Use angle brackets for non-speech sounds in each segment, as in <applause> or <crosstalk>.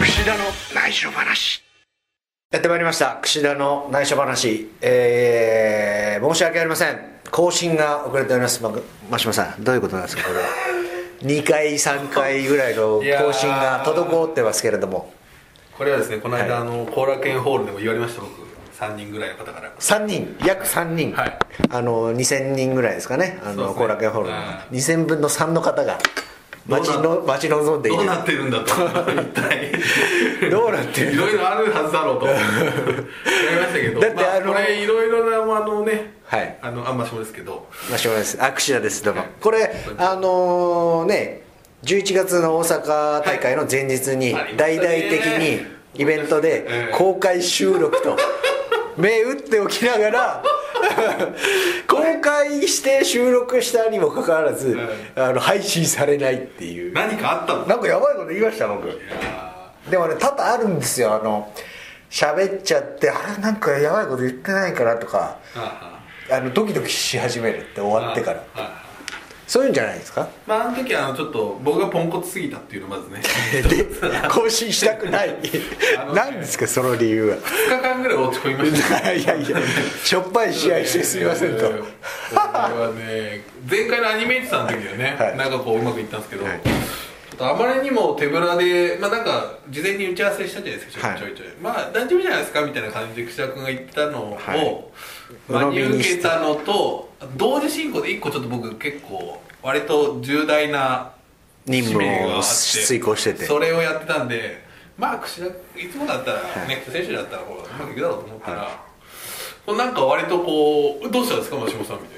串田の内緒話やってまいりました。串田の内緒話。えー、申し訳ありません。更新が遅れております。ま真島さんどういうことなんですか？これ。は2回3回ぐらいの更新が滞ってますけれども。これはですねこの間、はい。あの後楽園ホールでも言われました僕3人ぐらいの方から3人？約3人、はい。あの2000人ぐらいですかね。あのそうですね。後楽園ホールの。はい2000分の3の方が待ちの待ち望んでいる。どうなってるんだと。一体。<laughs> どうなってる？いろいろあるはずだろうと。思いましたけど。だってあのまこれいろいろなあのねはい。あのあんましもですけど。まあ、しょうです。あ、串田です、どうも。これ、あのね、11月の大阪大会の前日にはい、大々的にイベントでええ公開収録と、目打っておきながら、<laughs> 公開して収録したにもかかわらず、あの配信されないっていう。何かあったの？なんかやばいこと言いました、僕。でもね、多々あるんですよ、あの、喋っちゃって、あれ、なんかやばいこと言ってないかなとか、ああ。のドキドキし始めるって終わってから。そういうんじゃないですか？まああの時はあのちょっと僕がポンコツすぎたっていうのまずね。<laughs> で更新したくない。何ですか？その理由は。2日間ぐらい落ち込みました。いやいやしょっぱい試合してすみませんと。これはね前回のアニメイトさんの時はね、はい。なんかこううまくいったんですけど、はいとあまりにも手ぶらでまあなんか事前に打ち合わせしたじゃないですかはい。ちょいちょい、まあ大丈夫じゃないですかみたいな感じで串田君が言ったのを、はい。真に受けたのと同時進行で一個ちょっと僕結構割と重大な任務を遂行してて。それをやってたんでまあ串田いつもだったら、はい。ね選手だったらほらうまくいくだろうと思ったら、こうなんか割とこう「どうしたんですか真下さん」みたいな。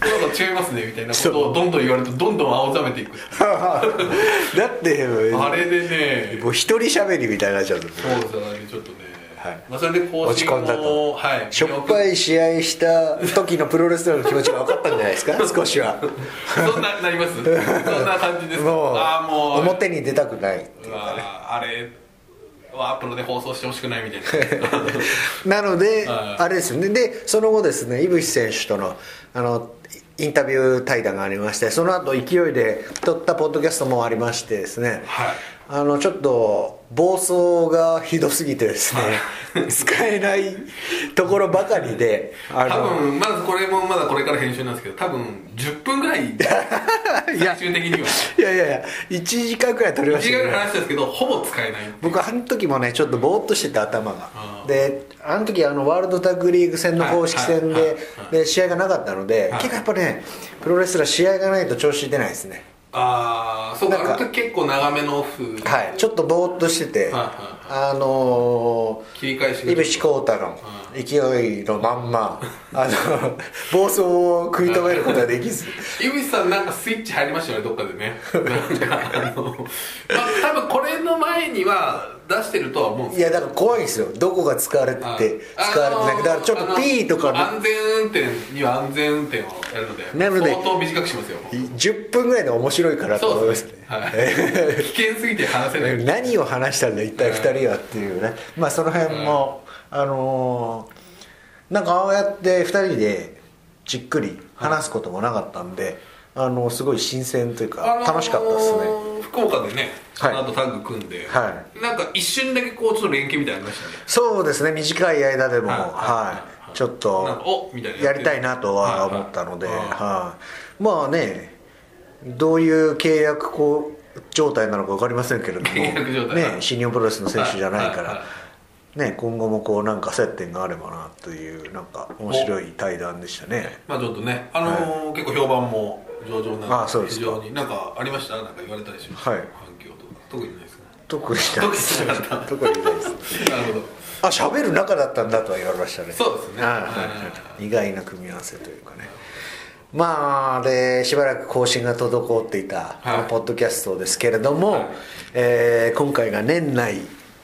なんか違いますねみたいなことをどんどん言われるとどんどん青ざめていく <laughs> だってあれでねもう一人喋りみたいになっちゃうとそうですよねちょっとね、はい。まあ、それで更落ち新込んだと。をはいしょっぱい試合した時のプロレスラーの気持ちが分かったんじゃないですか？<laughs> 少しは。そんななります？そんな感じですか？もうああもう。表に出たくないね。わあれはプロで放送してほしくないみたいな。<laughs> なので、はい。あれですよね。でその後ですね井渕選手とのあのインタビュー対談がありましてその後勢いで撮ったポッドキャストもありましてですね、はい。あのちょっと暴走がひどすぎてですね、使えないところばかりであ多の分まずこれもまだこれから編集なんですけど多分10分ぐらい <laughs> 最終的には。いやいやいや1時間くらい撮りま1したけど。時間ぐらい話したんですけどほぼ使えない。僕あの時もねちょっとぼーっとしてて頭が。あーであの時あのワールドタッグリーグ戦の公式戦でで試合がなかったのではい。結構やっぱねプロレスラー試合がないと調子出ないですねああそうかなんかあの時結構長めのオフ。はいちょっとぼーっとしててあの切り返しがー井渕浩太の勢いのまんまあの <laughs> 暴走を食い止めることができず。<laughs> 井口さんなんかスイッチ入りましたよねどっかでね。なんかあのまあ多分これの前には出してるとは思うんですいやだから怖いんですよ。どこが使われてあて使われてない。かだからちょっと P とか安全運転には安全運転をやるのでなので相当短くしますよ10分ぐらいで面白いかなと思いますね。はい、危険すぎて話せない。何を話したんだ一体2人はっていうね。まあその辺もあのーなんかああやって2人でじっくり話すこともなかったんであのすごい新鮮というかあのー楽しかったですね。福岡でねその後タッグ組んで、はなんか一瞬だけこうちょっと連携みたいなりましたね。そうですね短い間でもはい。はい。ちょっとおみたいなやりたいなとは思ったのではい。はい。はい。まあねどういう契約こう状態なのか分かりませんけれども契約状態ね新日本プロレスの選手じゃないからはい。はい。はね、今後もこうなんか接点があればなというなんか面白い対談でしたね。まあちょっとねあのー結構評判も上々なあそうですか。非常に。なんかありました？なんか言われたりしました、はい。反響とか。特にないですか？特にないです。特になかった。特にないです。なるほど。あ喋る仲だったんだとは言われましたね。そうですね。意外な組み合わせというかね。まあでしばらく更新が滞っていたこのポッドキャストですけれども、はい。えー今回が年内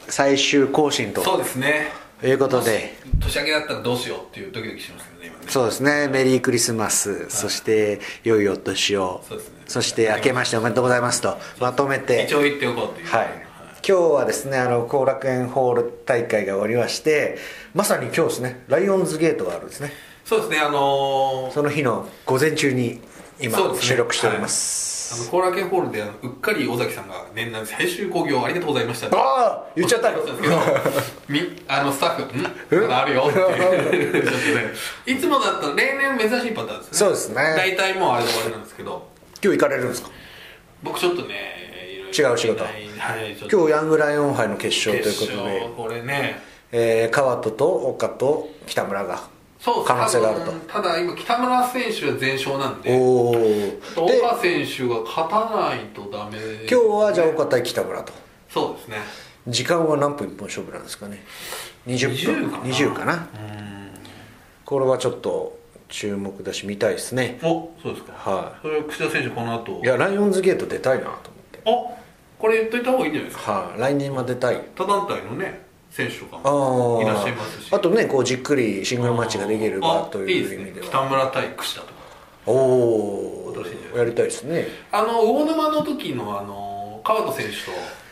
最終更新とそうですね。ということで。年明けだったらどうしようっていうドキドキしますねそうですね。メリークリスマス、そして良いお年を。そうですね。そして明けましておめでとうございますと。まとめて。一応言っておこうっていうはい、今日はですねあの後楽園ホール大会が終わりましてまさに今日ですねライオンズゲートがあるんですね。そうですねあのーその日の午前中に今、収録しております、あの後楽園ホールでうっかり尾崎さんが年内最終興行ありがとうございました。ってああ言っちゃった。おっしゃってたんですけどみあのスタッフ「ん？あるよ」って <laughs> ちょっとねいつもだったら例年珍しいパターンですね。そうですね。大体もうあれで終わりなんですけど。今日行かれるんですか？僕ちょっとね違う仕事。はい今日ヤングライオン杯の決勝という決ことで。勝これね。えー、川戸と岡と北村が可能性があると。ただ今北村選手は全勝なんでお岡選手が勝たないとダメ。今日はじゃあ岡対北村と。そうですね。時間は何分一本勝負なんですかね。20分20 20かな。これはちょっと注目だし見たいですね。おそうですか。はそれは櫛田選手この後。いいやライオンズゲート出たいなと思って。あこれ言っといた方がいいんじゃないですか。はい、来年は出たい他団体のね選手とかあもー。いらっしゃいますし。あとねこうじっくりシングルマッチができる場あという意味では。ね北村対櫛田とか。おおやりたいですね。あの魚沼の時のあの川田選手と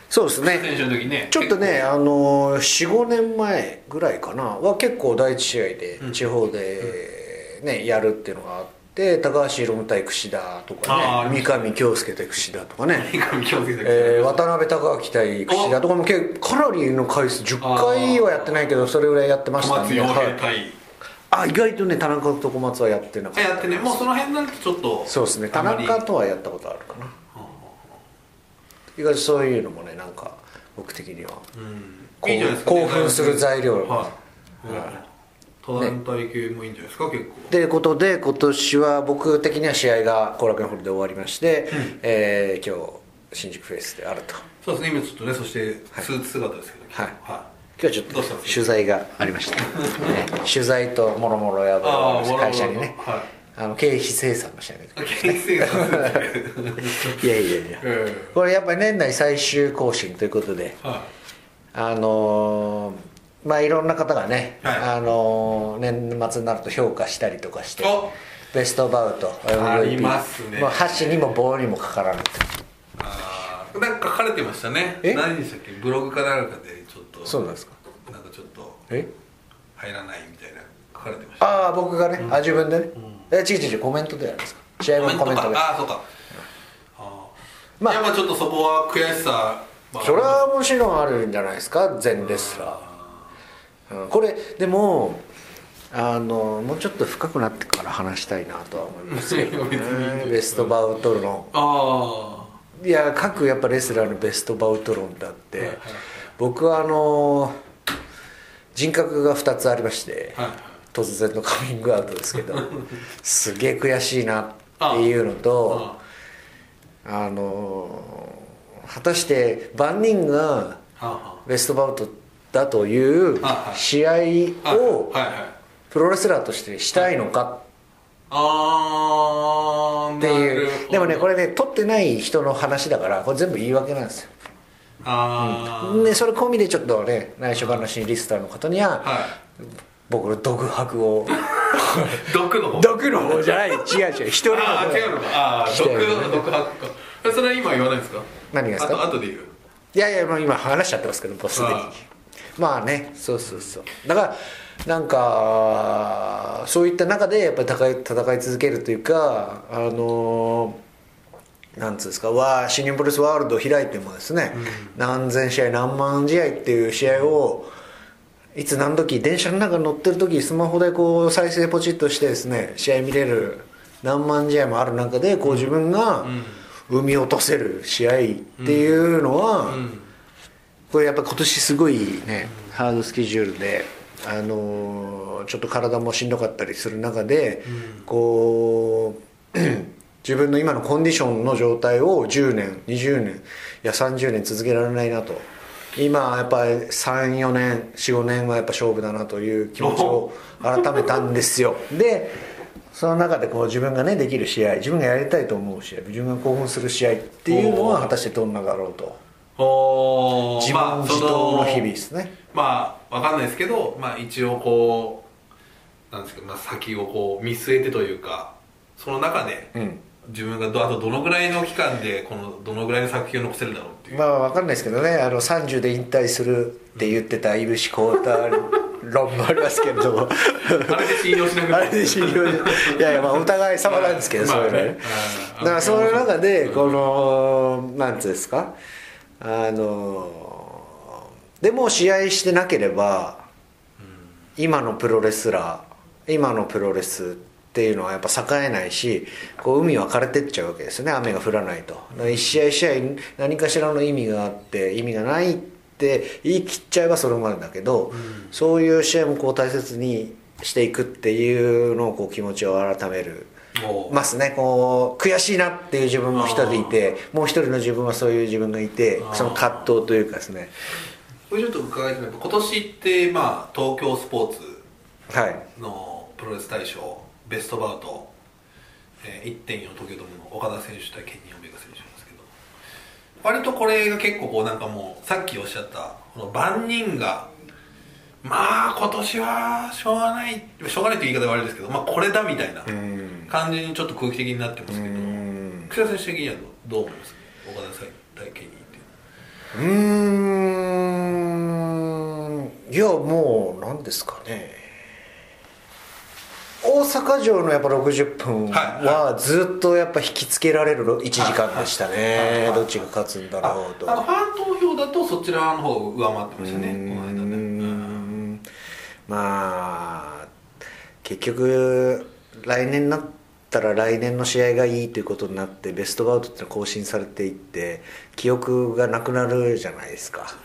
そうですね。選手の時ねちょっとねあの45年前ぐらいかな。は結構第一試合でうん地方でね、やるっていうのがあって高橋宏夢対櫛田とかね。三上京介対櫛田とかね。<laughs> 三上京介えー渡辺隆明対櫛田とかも結構かなりの回数10回はやってないけどそれぐらいやってま小した松洋平はい。対あ意外とね田中と小松はやってなかった。あやってね。もうその辺になるとちょっとそうですね。田中とはやったことあるかな。意外とそういうのもねなんか僕的には興奮する材料。はい。は他団体系もいいんじゃないですか結構。ということで今年は僕的には試合が後楽園ホールで終わりまして、えー今日新宿フェイスであると。そうですね今ちょっとねそしてスーツ姿ですけどはい。は今日はちょっと取材がありました、ね、<laughs> 取材ともろもろや会社にね。はい。あの経費精算もしないけないい県政がいやいやいや。えこれやっぱり年内最終更新ということでえはあのーまあいろんな方がね、はい。あのー年末になると評価したりとかしてお。ベストバウト MVP ありますね。もう箸にも棒にもかからないと。あー。なんか書かれてましたね。え？何でしたっけ？ブログかなんかでちょっとそうなんですか。なんかちょっとえ？入らないみたいな書かれてました。ああ僕がね、あ自分でね、え違う違う違うコメントでやるんですか。試合後のコメントで。ああそうか。あー。まあ。まあちょっとそこは悔しさまあそれはもちろんあるんじゃないですか？全レスラー、うん、これでもあのもうちょっと深くなってから話したいなとは思います。<laughs> けど、ね、ベストバウト論。あいや各やっぱレスラーのベストバウト論だって、はいはい。僕はあの人格が2つありまして、はい。突然のカミングアウトですけど <laughs> すげえ悔しいなっていうのとあの果たして万人がベストバウトだという試合あをプロレスラーとしてしたいのかっていう。でもねこれれね取ってない人の話だからこれ全部言い訳なんですよ。あー。でそれ込みでちょっとね内緒話にリスターの方にはは僕の独白を。い <laughs> 毒の？方毒の？方じゃない。違う違う。一人の。あ方あ違うのか。ああ毒の毒白か。えそれは今言わないんですか？何がですか？あと後で言う。いやいやもう今話しちゃってますけどもうすでに。はいまあねそうそうそう。だからなんかそういった中でやっぱり戦い戦い続けるというかあのなんつうんですかわ新日本プロレスワールドを開いてもですね、何千試合何万試合っていう試合をいつ何時電車の中に乗ってる時スマホでこう再生ポチッとしてですね試合見れる何万試合もある中でこう自分が生み落とせる試合っていうのは、うんこれやっぱ今年すごいねハードスケジュールで、あのーちょっと体もしんどかったりする中で、こう <clears throat> 自分の今のコンディションの状態を10年20年いや30年続けられないなと。今やっぱり34年45年はやっぱ勝負だなという気持ちを改めたんですよ。でその中でこう自分がねできる試合自分がやりたいと思う試合自分が興奮する試合っていうのは果たしてどんなだろうとおー。自自答の日々ですね、まあわかんないですけどまあ一応こうなんですか、まあ、先をこう見据えてというかその中でうん。自分がどあとどのぐらいの期間でこのどのぐらいの作品を残せるだろうっていう。まあ分かんないですけどね。あの30で引退するって言ってたいぶし浩太論もありますけれど。も <laughs> あれで信用しなくあれで信用いやいやまあお互い様なんですけど、<laughs> まあそういうのはね。まあねだからその中でこのなんつうんですか？あのでも試合してなければ今のプロレスラー今のプロレスっていうのはやっぱ栄えないしこう海は枯れてっちゃうわけですよね。雨が降らないと。一試合一試合何かしらの意味があって意味がないって言い切っちゃえばそれまでだけど、そういう試合もこう大切にしていくっていうのをこう気持ちを改めるますね。こう悔しいなっていう自分も一人いてもう一人の自分はそういう自分がいてその葛藤というかですね。これちょっと伺いたい今年ってまあ東京スポーツはい。のプロレス大賞ベストバウト、えー、1.4東京ドームの岡田選手対ケニー・オメガ選手なんですけど割とこれが結構こうなんかもうさっきおっしゃったこの万人がまあ今年はしょうがないしょうがないって言い方はあれですけどまあこれだみたいなうん感じにちょっと空気的になってますけどうん。楠田選手的にはどうどう思います岡田対ケニーって。いうん。いやもう何ですかね。大阪城のやっぱ60分はずっとやっぱ引きつけられる1時間でしたね。どっちが勝つんだろうと。ファン投票だとそちらの方が上回ってましたねこの間ね。んまあ結局来年になったら来年の試合がいいということになってベストバウトってのは更新されていって記憶がなくなるじゃないですか。<laughs>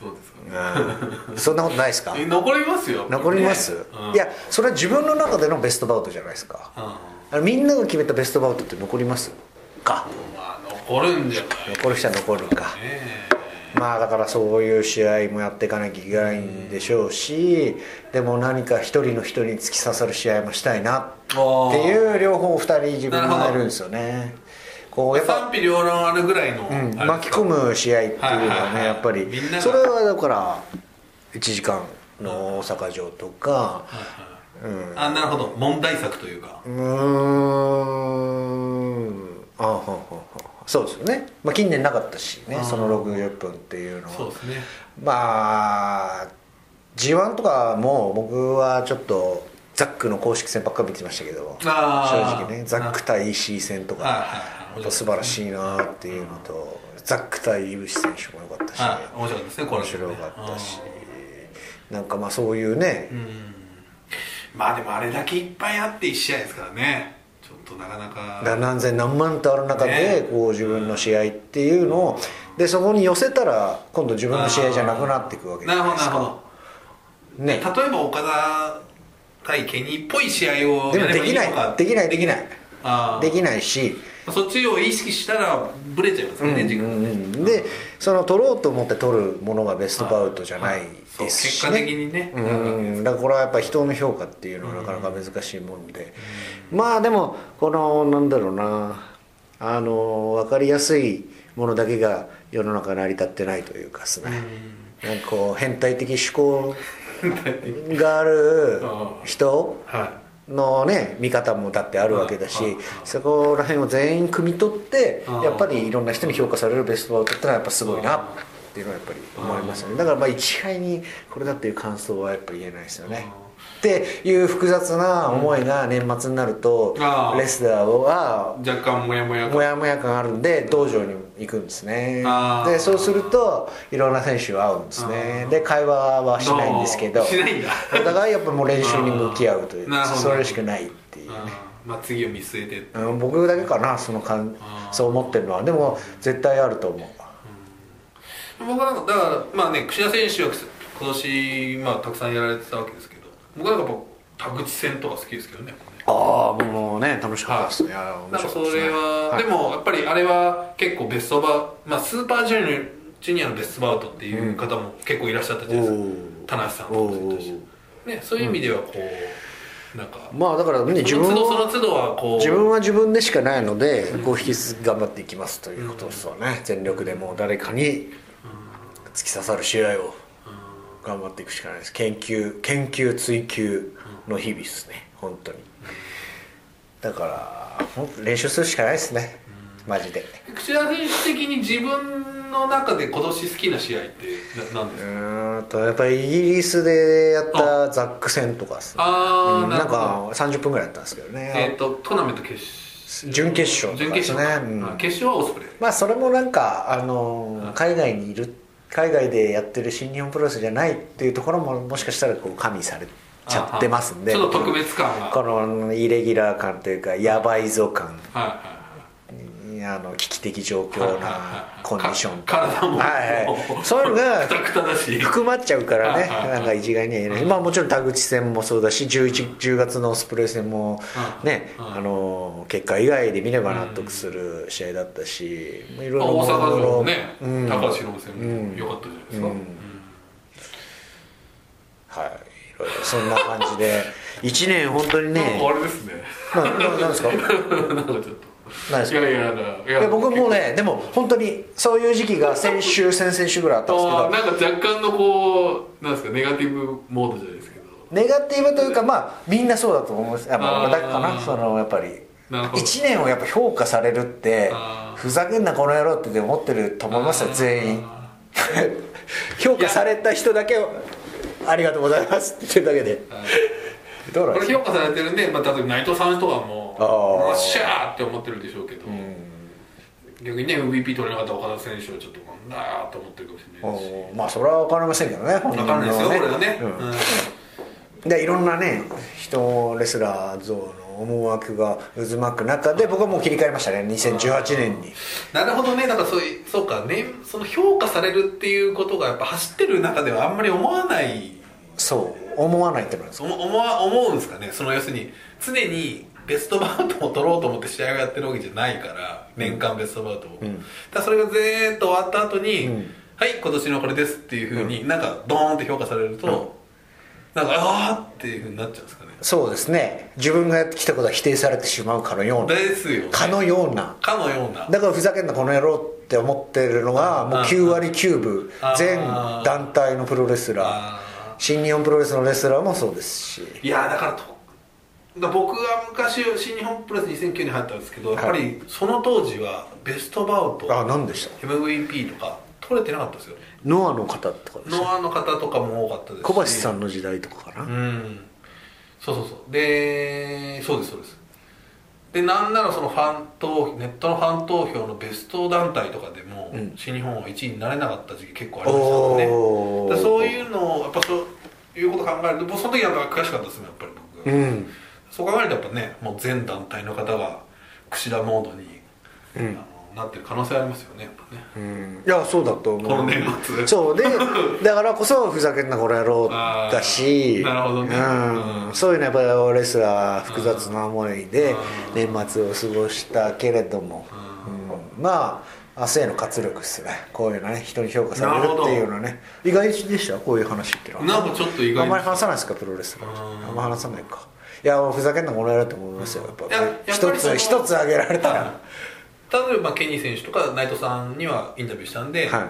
そうですかね。うん。そんなことないですか？え残りますよ。残ります、ね。うん。いやそれは自分の中でのベストバウトじゃないですか。うん。みんなが決めたベストバウトって残ります？か。まあ残るんじゃない残る人は残るか。ねまあだからそういう試合もやっていかなきゃいけないんでしょうしでも何か一人の人に突き刺さる試合もしたいなっていう両方二人自分がいるんですよね。こうやっぱ、賛否両論あるぐらいの、うん、巻き込む試合っていうのはねやっぱりそれはだから1時間の大阪城とかうん。あなるほど。問題作というか。うーん。あはんはんはんそうですよね、まあ、近年なかったしねその60分っていうのは。そうですね。まあ g 1とかも僕はちょっとザックの公式戦ばっかり見てましたけど正直ね。ザック対石井戦とか素晴らしいなっていうのとザック対井口選手も良かったしはい。面白かったですね面白かったしなんかまあそういうね。うん。まあでもあれだけいっぱいあって1試合ですからねとなかなかだ何千何万とある中でね。こう自分の試合っていうのをでそこに寄せたら今度自分の試合じゃなくなっていくわけじゃないですか。ほどなるほど。ね。例えば岡田対ケニーっぽい試合をでもできない。できないできない。できないし。そっちを意識したらブレちゃいますね、時間うんうん。でその取ろうと思って取るものがベストバウトじゃないですし、結ね、果的にね。うん。だからこれはやっぱ人の評価っていうのはなかなか難しいもんで、まあでもこのなんだろうな。あの分かりやすいものだけが世の中成り立ってないというかですね、なんかこう変態的思考がある <laughs> 人はのね見方もだってあるわけだしうんうんそこら辺を全員汲み取ってうんやっぱりいろんな人に評価されるベストバウトってのはやっぱすごいなっていうのはやっぱり思いますよね。だからまあ一概にこれだっていう感想はやっぱり言えないですよね。っていう複雑な思いが年末になるとレスラーはい若干モヤモヤもやもや感あるんで道場に行くんですね。でそうするといろんな選手が会うんですね。で会話はしないんですけど。しないんだ。<laughs> お互いやっぱもう練習に向き合うというそれしかないっていうね。まあ次を見据えてうん僕だけかなその感そう思ってるのは。でも絶対あると思う僕はだからまあね櫛田選手は今年まあたくさんやられてたわけですけど僕はやっぱ田口戦とか好きですけどねああもうね楽しかったですい。や面なんかそれは、はい。でもやっぱりあれは結構ベストバウまあスーパージュニアジュニアのベストバウトっていう方も結構いらっしゃったじゃないですか、おー田無さんとかねそういう意味ではこう、なんか。まあだからね自分その都度そはこう。自分は自分でしかないのでこう引き続き頑張っていきますということですわね。全力でもう誰かに突き刺さる試合を頑張っていくしかないです。研究研究追求の日々ですね。本当に。だから練習するしかないですね。マジで。櫛田選手的に自分の中で今年好きな試合ってな何ですうかーあとやっぱりイギリスでやったザック戦とかですね。ああ、うんなんか30分ぐらいやったんですけどね、えっ、とトーナメント決勝。準決勝とかですね。うん。あ決勝はオスプレイまあそれもなんかあの海外にいる海外でやってる新日本プロレスじゃないっていうところももしかしたらこう加味されちゃってますんで。ちょっと特別感が。このイレギュラー感というかやばいぞ感。はいはいあの危機的状況はいはいなはい。コンディションか。体も。はいはい、そういうのが含まっちゃうからね。はいはいはい。なんか一概には言えない。まあもちろん田口戦もそうだし 11, 10月のスプレー戦もねうん。あの結果以外で見れば納得する試合だったしいろいろまあ大阪城もね、うん。高橋宏戦も良かったじゃないですか、うん。はい。いろいろそんな感じで。1年本当にね。かあれですね。なんですか？<laughs> なんかちょっと何ですか？いやいやいやいいや僕もねでも本当にそういう時期が先週先々週ぐらいあったんですけど。なんか若干のこうなんですかネガティブモードじゃないですけど。ネガティブというかまあみんなそうだと思います。やっぱだかなそのやっぱり。なるほど。1年をやっぱ評価されるってふざけんなこの野郎って思ってると思いますよ全員。<laughs> 評価された人だけをありがとうございますって言ってるだけで。どうなんですか？これ評価されてるんで、まあ、例えば内藤さんとかもあー。よっしゃーって思ってるでしょうけど、逆にね MVP 取れなかった岡田選手はちょっとなんだーと思ってるかもしれないし。まあそれは分かりませんけどね本分かんないですよ、これがね、うん。うん。でいろんなね人レスラー像の思惑が渦巻く中で僕はもう切り替えましたね2018年に。なるほどね。だからそういうそうかねその評価されるっていうことがやっぱ走ってる中ではあんまり思わない。そう。思わないってのはですか？思思わ思うんですかね。その要するに常にベストバウトを取ろうと思って試合をやってるわけじゃないから年間ベストバウトを、うん。だそれがずーっと終わった後に、うん。はい今年のこれですっていうふうに、なんかドーンって評価されると、なんかああっていうふうになっちゃうんですかね。そうですね。自分がやってきたことは否定されてしまうかのような。ですよ、ね、かのような。かのような。だからふざけんなこの野郎って思ってるのがもう9割9分。全団体のプロレスラー。あ新日本プロレスのレスラーもそうですし。ーいやだからとだから僕が昔新日本プロレス2009年に入ったんですけどやっぱりその当時はベストバウトあ何でした？MVP とか取れてなかったですよ。ノアの方とかノアの方とかも多かったですし。小橋さんの時代とかかな、うん。そうそうそう。でそうですそうです。でなんならそのファン投ネットのファン投票のベスト団体とかでも、うん。新日本は1位になれなかった時期結構ありましたね。そういうのをやっぱそういうこと考えると僕その時は悔しかったですねやっぱり僕。が、うんそう考えるとやっぱねもう全団体の方が櫛田モードに、うん。あのなってる可能性ありますよねやっぱね。うん。いやそうだと思う。この年末。そうで <laughs> だからこそふざけんなこの野郎だし。なるほどね。うん。うんそういうのはやっぱりレスラー複雑な思いでうん。年末を過ごしたけれども、うん。まあ明日への活力ですね。こういうのね人に評価されるっていうのはね意外でした？こういう話っていうのは。なんかちょっと意外あんまり話さないですかプロレス。ラーうん。あんま話さないかいやふざけんなこの野郎って思いますよやっぱ一つ一つ挙げられたら。例えばケニー選手とか内藤さんにはインタビューしたんで、はい。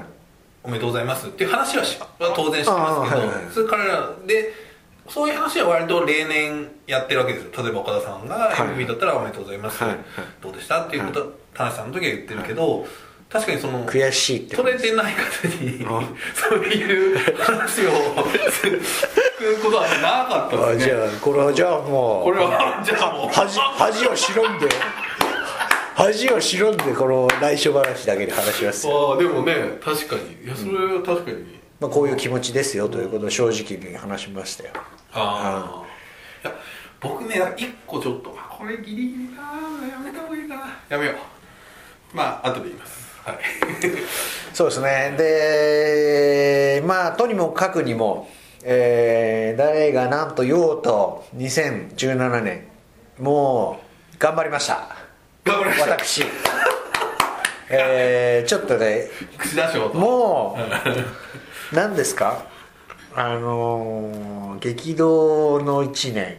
おめでとうございますっていう話はしは当然してますけど、はいはいそれ彼らでそういう話は割と例年やってるわけですよ。例えば岡田さんがはい。MVP だったらおめでとうございます、はい。はい。どうでしたっていうこと、田中さんの時は言ってるけど、確かにその悔しいって取れてない方にあ。そういう話をすることはなかったですね。あじゃあこれはじゃあもうこれはじゃあもう。恥恥を忍んで恥を忍んでこの内緒話だけで話しますよ、ああでもね確かに。いやそれは確かに、まあ、こういう気持ちですよということを正直に話しましたよ。ああい。や僕ね一個ちょっとあこれギリギリかなやめた方がいいかな。やめよう。まあ後で言いますはい。そうですね。でまあとにもかくにも、えー誰が何と言おうと2017年もう頑張りました。頑張りました。私。<laughs> えーちょっとねもう何ですか？あのー激動の1年。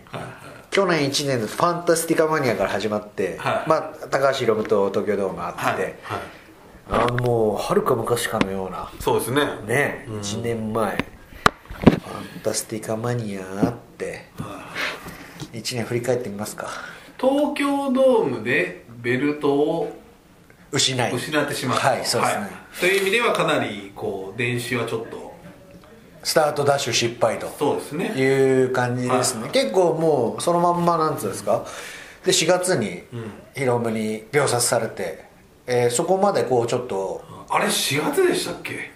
去年1年のファンタスティカマニアから始まって、はい。まあ、高橋宏夢と東京ドームあって、はい、はい、あのもうはるか昔かのような。そうですね。ね、うん1年前。ファンタスティカマニアあって。1年振り返ってみますか。東京ドームでベルトを失い。失ってしまった。はいそうですね、という意味ではかなりこう練習はちょっと。スタートダッシュ失敗と。そうですね。いう感じですね、はい。結構もうそのまんまなんつうんですか。で4月にヒロムに秒殺されて、えーそこまでこうちょっとあれ4月でしたっけ？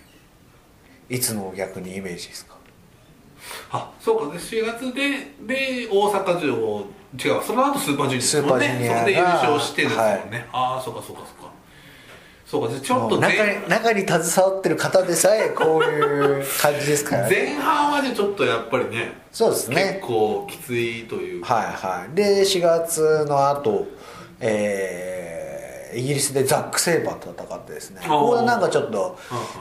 いつの逆にイメージですか？あそうかで4月でで大阪城違うその後スーパージュニアですもんね。スーパージュニアがそれで優勝してですもんね、ああそうかそうかそうか。そうかちょっと中前に中に携わってる方でさえこういう感じですからね。前半はじゃあちょっとやっぱりねそうですね。結構きついというか。はいはい。で4月の後えーイギリスでザック・セイバーと戦ってですねここでなんかちょっと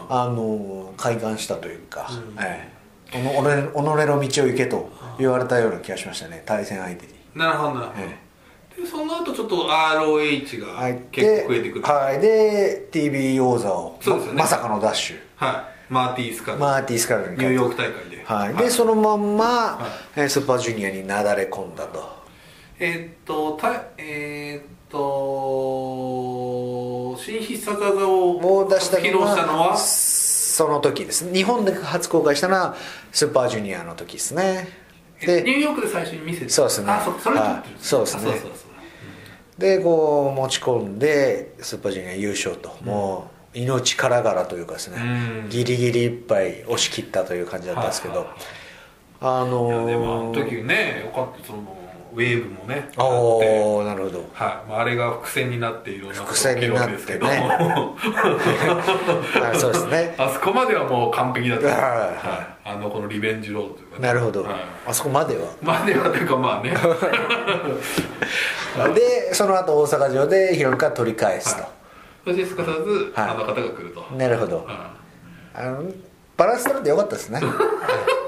うんあの快感したというか、ええおの己己の道を行けと言われたような気がしましたね対戦相手に。なるほどなるほど、えでその後ちょっと ROH が入っ結構増えてくる。はい。で TV 王座をそうですよね。ままさかのダッシュ。はい。マーティー・スカル、マーティー・スカルにニューヨーク大会で。はい、でそのまんま、えースーパージュニアになだれ込んだと。えーっとたえーっと新必殺技をを出した披の露したのは？はその時です。日本で初公開したのはスーパージュニアの時ですね。ニュでーヨークで最初に見せてそうですね。あそそれ撮そうですね。あそうそうそうでこう持ち込んでスーパージュニア優勝と、もう命からがらというかですね、うん。ギリギリいっぱい押し切ったという感じだったんですけど、はいあのいやでもあのー、時ねよかった。そのウェーブもねあって。おおなるほど。はい。まあ、あれが伏線になっていろんな伏線になってね。あ <laughs> そうですね。あそこまではもう完璧だった、はい。はい。あのこのリベンジロードというかね、なるほど、はい。あそこまでは？まではというかまあね。<laughs> でその後大阪城でヒロムから取り返すと、はい。そしてすかさず、はい。あの方が来ると、なるほど。はあのバランス取れてよかったですね。い <laughs>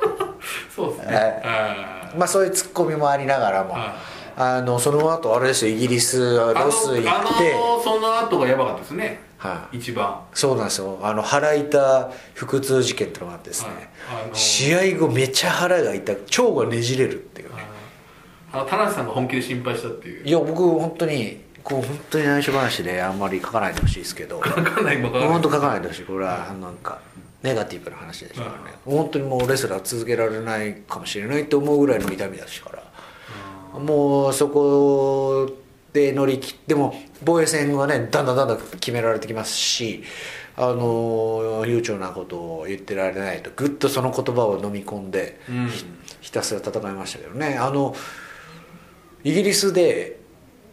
<laughs> そうですね、はい。はまあそういうツッコミもありながらも、はい。あのその後あれですよイギリスロス行って。あのその後がやばかったですね、はい。一番。そうなんですよ。あの腹痛腹痛事件ってのがあってですね、はい。あの試合後めちゃ腹が痛く腸がねじれるっていうね。あの田中さんが本気で心配したっていう。いや僕本当にこう本当に内緒話であんまり書かないでほしいですけど。<laughs> 分かんない分かんない。本当書かないでほしい。これはなんかネガティブな話でしょ。うからね本当にもうレスラー続けられないかもしれないって思うぐらいの痛みだしから。もうそこで乗り切っても防衛戦はねだんだんだんだん決められてきますしあの悠長なことを言ってられないとぐっとその言葉を飲み込んで、うん。ひひたすら戦いましたけどね。あのイギリスで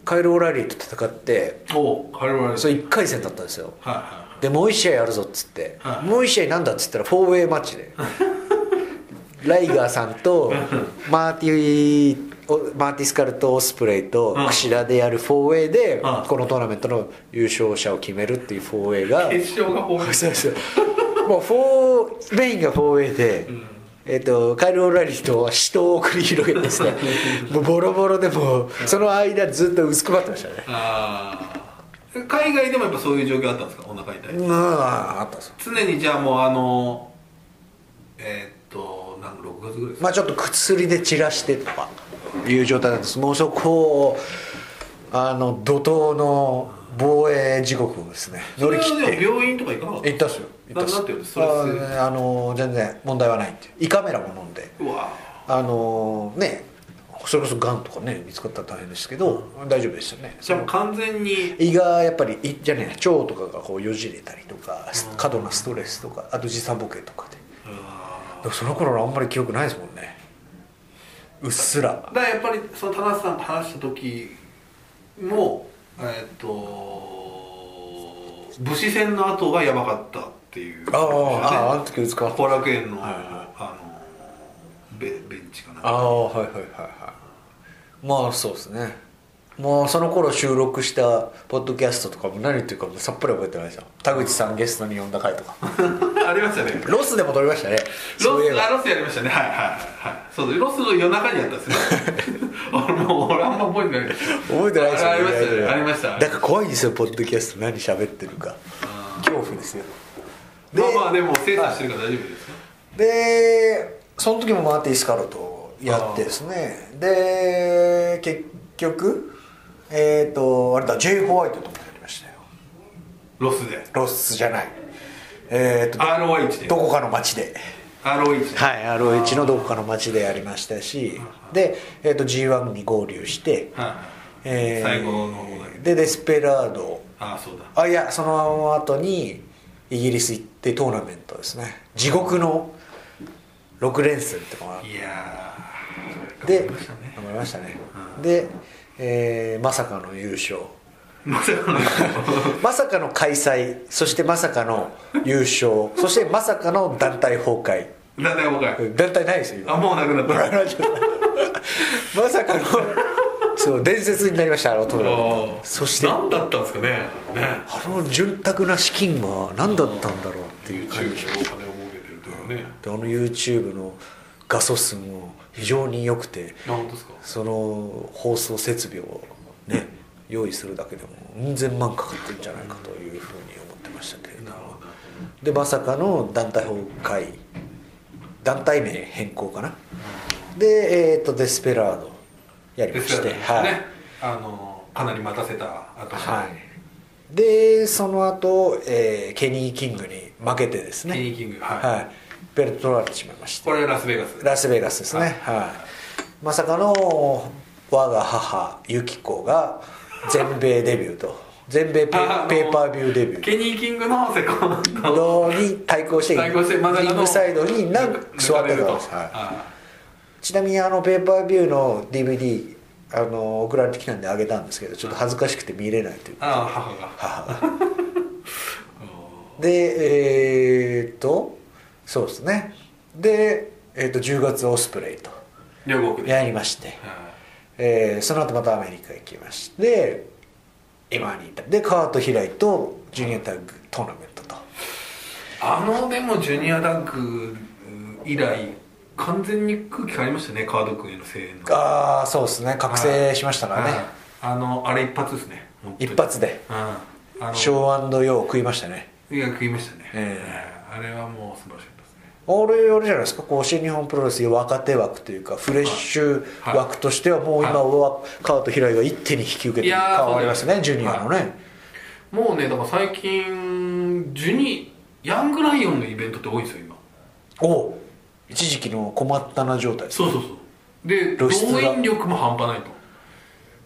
カイル・オライリーと戦っておカルバルそれ1回戦だったんですよ。はいはでもう1試合やるぞっつって、はい。もう1試合なんだっつったらフォーウェイマッチで。<laughs> ライガーさんとマーティおマーティスカルとオスプレイとうん。櫛田でやるフォーウェイでうん。このトーナメントの優勝者を決めるっていうフォーウェイがい決勝がホーム <laughs> そうそう。もうフォーメインがフォーウェイで、えっとカイル・オライリーと死闘を繰り広げてですね <laughs> もうボロボロでもうその間ずっと薄くまってましたね。ああ海外でもやっぱそういう状況あったんですか？お腹痛いうんあったんです。よ常にじゃあもうあのえーっとなんか6月ぐらいですか？まあちょっと薬で散らしてとかいう状態なんです。もうそこをあの怒涛の防衛時刻をですね。乗り切って。も病院とか行かなかった行ったっすよ。行ったっす。ななんて言うんですああの全然問題はないって胃カメラも飲んで。あのねそれこそがんとかね見つかったら大変ですけど、大丈夫でしたね。じゃあ完全に胃がやっぱり胃じゃねえ腸とかがこうよじれたりとか過度なストレスとかあと時差ボケとかでうわだからその頃あんまり記憶ないですもんね。うっすら。だからやっぱりその田中さんと話した時もえーっと武士戦の後がやばかったっていう。あああああのね時使わ後楽園の、はいはい。あのベベンチかな。ああはいはいはいはいまあそうですね。もうその頃収録したポッドキャストとかも何言ってるかもさっぱり覚えてないですよ田口さんゲストに呼んだ回とか。<laughs> ありましたね。ロスでも撮りましたね。ロスあロスやりましたね。はいはいはい。はいそう。ですロスの夜中にやったんですね <laughs> 俺もう俺あんま覚えてない。です覚えてないですよあありましたね。ありました。だから怖いんですよポッドキャスト。何喋ってるか。恐怖ですよ。まあまあでも精査してるから大丈夫ですよ。でその時もマーティ・スカルとやってですね。で結局えっ、とあれだ J. ホワイトともやりましたよ。ロスで？ロスじゃない。えっ、と ROH で？どこかの町で。ROH はい、ROH のどこかの町でやりましたし。で、えー、と G1 に合流して、えー最後の方だけでデスペラード。ああそうだ。あいやその後にイギリス行ってトーナメントですね。地獄の6連戦って。のがいやーで頑張りましたね。で、えーまさかの優勝。まさかのまさかの開催そしてまさかの優勝。そしてまさかの団体崩壊。なんだよ僕は団体ないですよ今。あもうなくなった。<laughs> まさかのそう伝説になりましたあのトーナメンあトー。そしてあ何だったんですかね。ね。の潤沢な資金は何だったんだろうっていう感じ。でお金を儲けてるというね。であの YouTube の画素数も非常に良くてその放送設備をね用意するだけでもうん千万かかってるんじゃないかというふうに思ってましたけれどなるほど。でまさかの団体崩壊団体名変更かな？でえっ、とデスペラードやりましてですからね、あのかなり待たせた後はい、はい、でその後、えーケニー・キングに負けてですね。ケニーキングはい。はい、ベルト取られてしまいまして。これラスベガスラスベガスですね、はい。まさかの我が母ユキコが全米デビューと。全米ペーパービューデビュー。ケニーキングのセコンドのに対抗して対抗してリングサイドになんか座ってたんです、はい。あちなみにあのペーパービューの DVD あの送られてきたんであげたんですけどちょっと恥ずかしくて見れないというあ母が。母が。でえー、っとそうですね。で、えーっと10月オスプレイと両国で。やりまして、えーその後またアメリカ行きまして今に至るでカート・ヒライとジュニアタッグトーナメントと。あのでもジュニアダッグ以来完全に空気変わりましたねカード君への声援の。ああそうですね。覚醒しましたからね、はい。あのあれ一発ですね。一発で。うん。あの。ショーヨー食いましたね。いや食いましたね、えあれはもう素晴らしかったですねあれあれじゃないですか？こう新日本プロレス若手枠というかフレッシュはい。枠としてはもう今はカート・ヒライが一手に引き受けて変わりますねジュニアのね、もうねだから最近ジュニヤングライオンのイベントって多いんですよ今。おう一時期の困ったな状態ですそうそうそう。で動員力も半端ないと。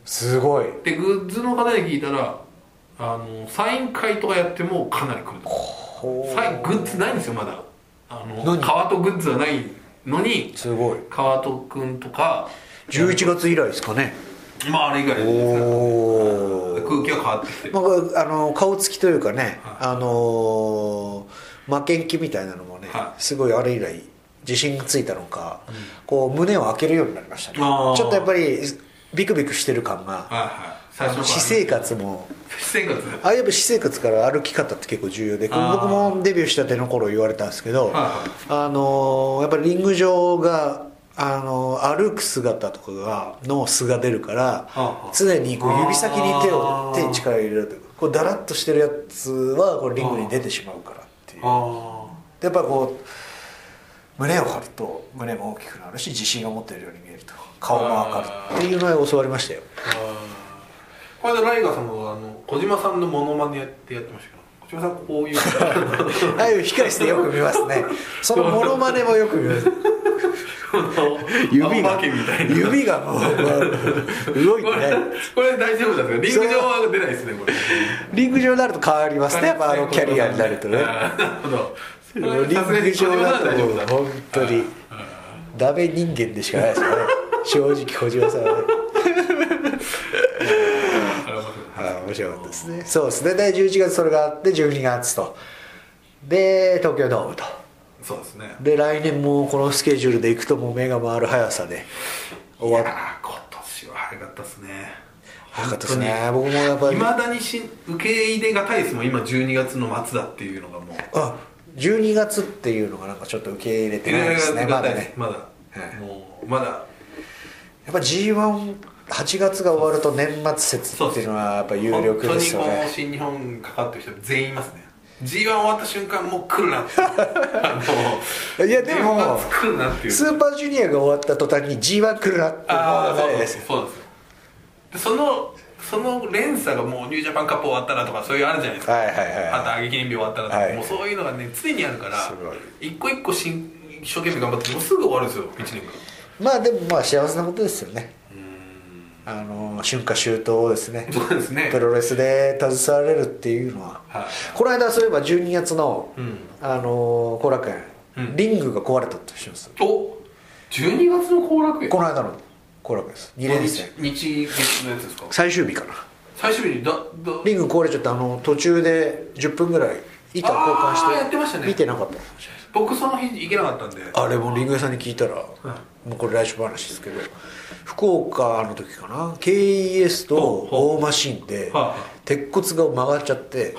すごい。でグッズの方に聞いたらあのサイン会とかやってもかなり来ると。ほうサイングッズないんですよまだあの何？カワトグッズはないのにすごい。カワト君とか11月以来ですかね。まああれ以外ですおお空気が変わってきてまあ、あの顔つきというかね、あのー負けん気みたいなのもね、はすごいあれ以来自信がついたのか、こう胸を開けるようになりましたね。ちょっとやっぱりビクビクしてる感がはいはい最初私生活も。私生活？ああいう私生活から歩き方って結構重要で僕もデビューしたての頃言われたんですけど、はいはい。あのーやっぱりリング上があのー歩く姿とかがの素が出るから常にこう指先に手を手に力を入れるとこうダラッとしてるやつはこうリングに出てしまうからっていう。やっぱこう胸を張ると胸も大きくなるし自信を持っているように見えると。顔も明るいっていうのを教わりましたよ。あこれでライガーさんもあの小島さんのモノマネやってやってましたけど小島さんこういう。<laughs> ああいう控室でよく見ますね。<laughs> そのモノマネもよく見ます。<laughs> 指おが指がもう、まあ動いてねこれ大丈夫なんですかリング上は出ないですねこれ。リング上になると変わりますねやっぱあのキャリアになるとね。あーなるほど。リング上だともう本当にあダメ人間でしかないですよね。正直小島さんはね面白かったですね。そうですね。で11月それがあって12月と。で東京ドームと。そうですね。で来年もこのスケジュールで行くともう目が回る速さで。終わっいやー今年は早かったですね。早かったですね。僕もやっぱり。いまだにし受け入れがたいですもん今12月の末だっていうのがもう。あ12月っていうのがなんかちょっと受け入れてないですね。まだね。まだ、はい。もうまだ。やっぱ G18 月が終わると年末説っていうのはやっぱ有力ですよ本当に新日本かかってる人全員いますね。G1 終わった瞬間もう来るなってい <laughs> やでもスーパージュニアが終わった途端に G1 来るなって思ああそうですそうですそのその連鎖がもうニュージャパンカップ終わったらとかそういうあるじゃないですか、はいはいはいあと挙げ記念日終わったらとか、はい。もうそういうのがね常にあるから一個一個新一生懸命頑張ってもうすぐ終わるんですよ1年間。まあでもまあ幸せなことですよねあの春夏秋冬をですねそうですね。プロレスで携われるっていうのは、はい。この間そういえば12月の、うん。あの後楽園、うん。リングが壊れたとしますお12月の後楽園？この間の後楽園です。2連戦。日日月のやつですか？最終日かな。最終日にだだ。リング壊れちゃってあの途中で10分ぐらい板交換してやってましたね。見てなかった僕その日行けなかったんで。あれもリング屋さんに聞いたら、もうこれ来週話ですけど福岡の時かな？KES と大マシンでは鉄骨が曲がっちゃって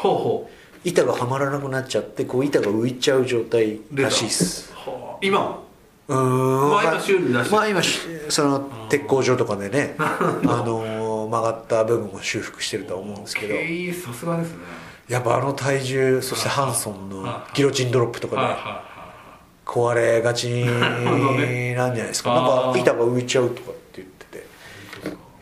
板がはまらなくなっちゃってこう板が浮いちゃう状態うらしいっす。はあ。今？もうーん。まあ今修理なし。まあ今しその鉄工所とかでねあのー曲がった部分を修復してるとは思うんですけど。さすがですね。やっぱあの体重そしてハンソンのはいギロチンドロップとかで壊れがち <laughs> なんじゃないですか。なんか板が浮いちゃうとかって言ってて。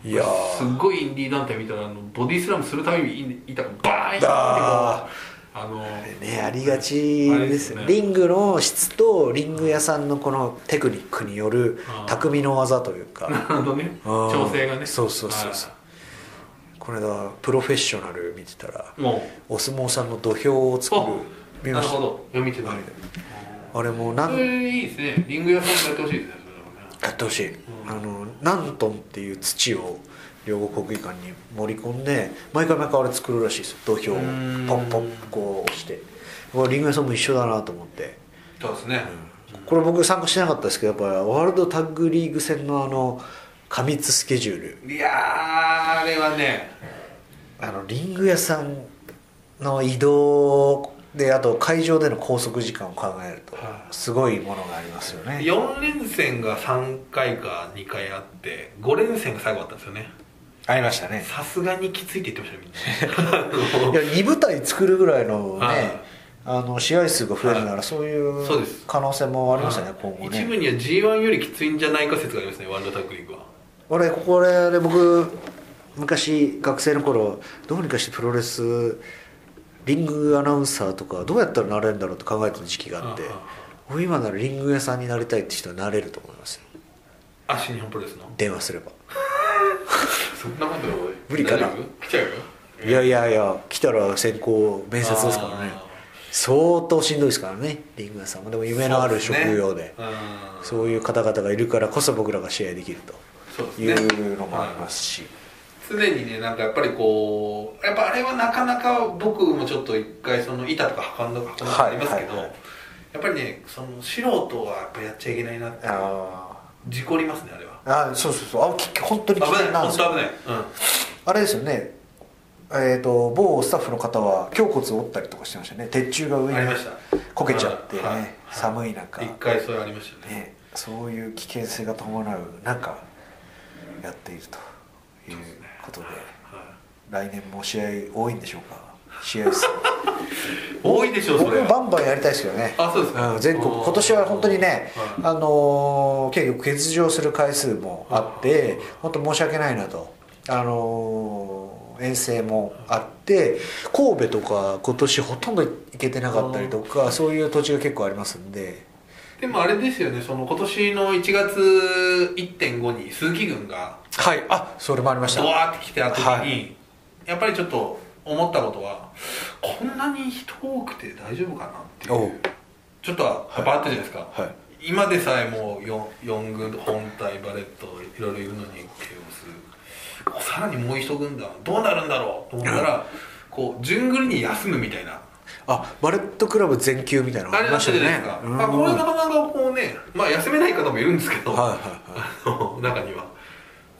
いやいすっごいインディー団体見たらあのボディスラムするたびに板がバーンってああのねありがちでですすね。ねリングの質とリング屋さんのこのテクニックによる匠の技というか。<laughs> なるほどね。調整がね。そうそうそうそう。これだプロフェッショナル見てたらはいもお相撲さんの土俵をう作るあ見ました。なるほど読みてないあれもなんそれいいですね。リング屋さんもやってほしいですねやってほしい、あの何トンっていう土を両国国技館に盛り込んで毎回毎回あれ作るらしいです。よ土俵をポンポンこう押して。これリング屋さんも一緒だなと思って。そうですね。これ僕参加してなかったですけどやっぱりワールドタッグリーグ戦のあの過密スケジュール。いやーあれはね。あのリング屋さんの移動であと会場での拘束時間を考えるとはい。すごいものがありますよね。4連戦が3回か2回あって5連戦が最後あったんですよね。ありましたね。さすがにきついって言ってましたよみんな。<laughs> いや2部隊作るぐらいのはい。ねあの試合数が増えるならそういう可能性もありますよね今後一部ねには G1 よりきついんじゃないか説がありますねワールドタッグリーグは。俺ここで僕昔学生の頃どうにかしてプロレスリングアナウンサーとかどうやったらなれるんだろうと考えてた時期があって今ならリング屋さんになりたいって人はなれると思いますよ。あ新日本プロレスの？電話すれば。<laughs> そんなこと無理かな？来ちゃうよ？いやいやいや来たら先行面接ですからね。あ相当しんどいですからねリング屋さんも。でも夢のある職業で。そうね。いう方々がいるからこそ僕らが試合できるというのもありますし、常にねなんかやっぱりこうやっぱあれはなかなか僕もちょっと一回その板とか運んだことありますけど、はいはいはい。やっぱりねその素人はやっぱやっちゃいけないなってあ事故りますねあれは。ああそうそうそう。あき本当に危危ない本当危ない、あれですよね。えー、と某スタッフの方は胸骨を折ったりとかしてましたね。鉄柱がうん、上にこけちゃってね、はいはい。寒い中、一回それありましたね。ね、そういう危険性が伴う中やっているということで来年も試合多いんでしょうか？試合数 <laughs> 多いでしょうそ僕もバンバンやりたいですけどね。あそうですか。ん全国。今年は本当にね、はあのー結構欠場する回数もあって本当申し訳ないなと。あのー遠征もあって神戸とか今年ほとんど行けてなかったりとかそういう土地が結構ありますんで。でもあれですよねその今年の1月1.5に鈴木軍がはい。あそれもありました。ドワーって来てた時に、はい。やっぱりちょっと思ったことはこんなに人多くて大丈夫かなっていう。ちょっとはやっぱあったじゃないですか、はい。今でさえもう 4, 4軍本体バレットいろいろいるのにケオスさらにもう一軍団どうなるんだろうと思ったらこう順繰りに休むみたいな。あバレットクラブ全休みたいなのあれなったじゃないですか、うん。あこれなかなかこうねまあ休めない方もいるんですけど、はいはいはい。<laughs> 中には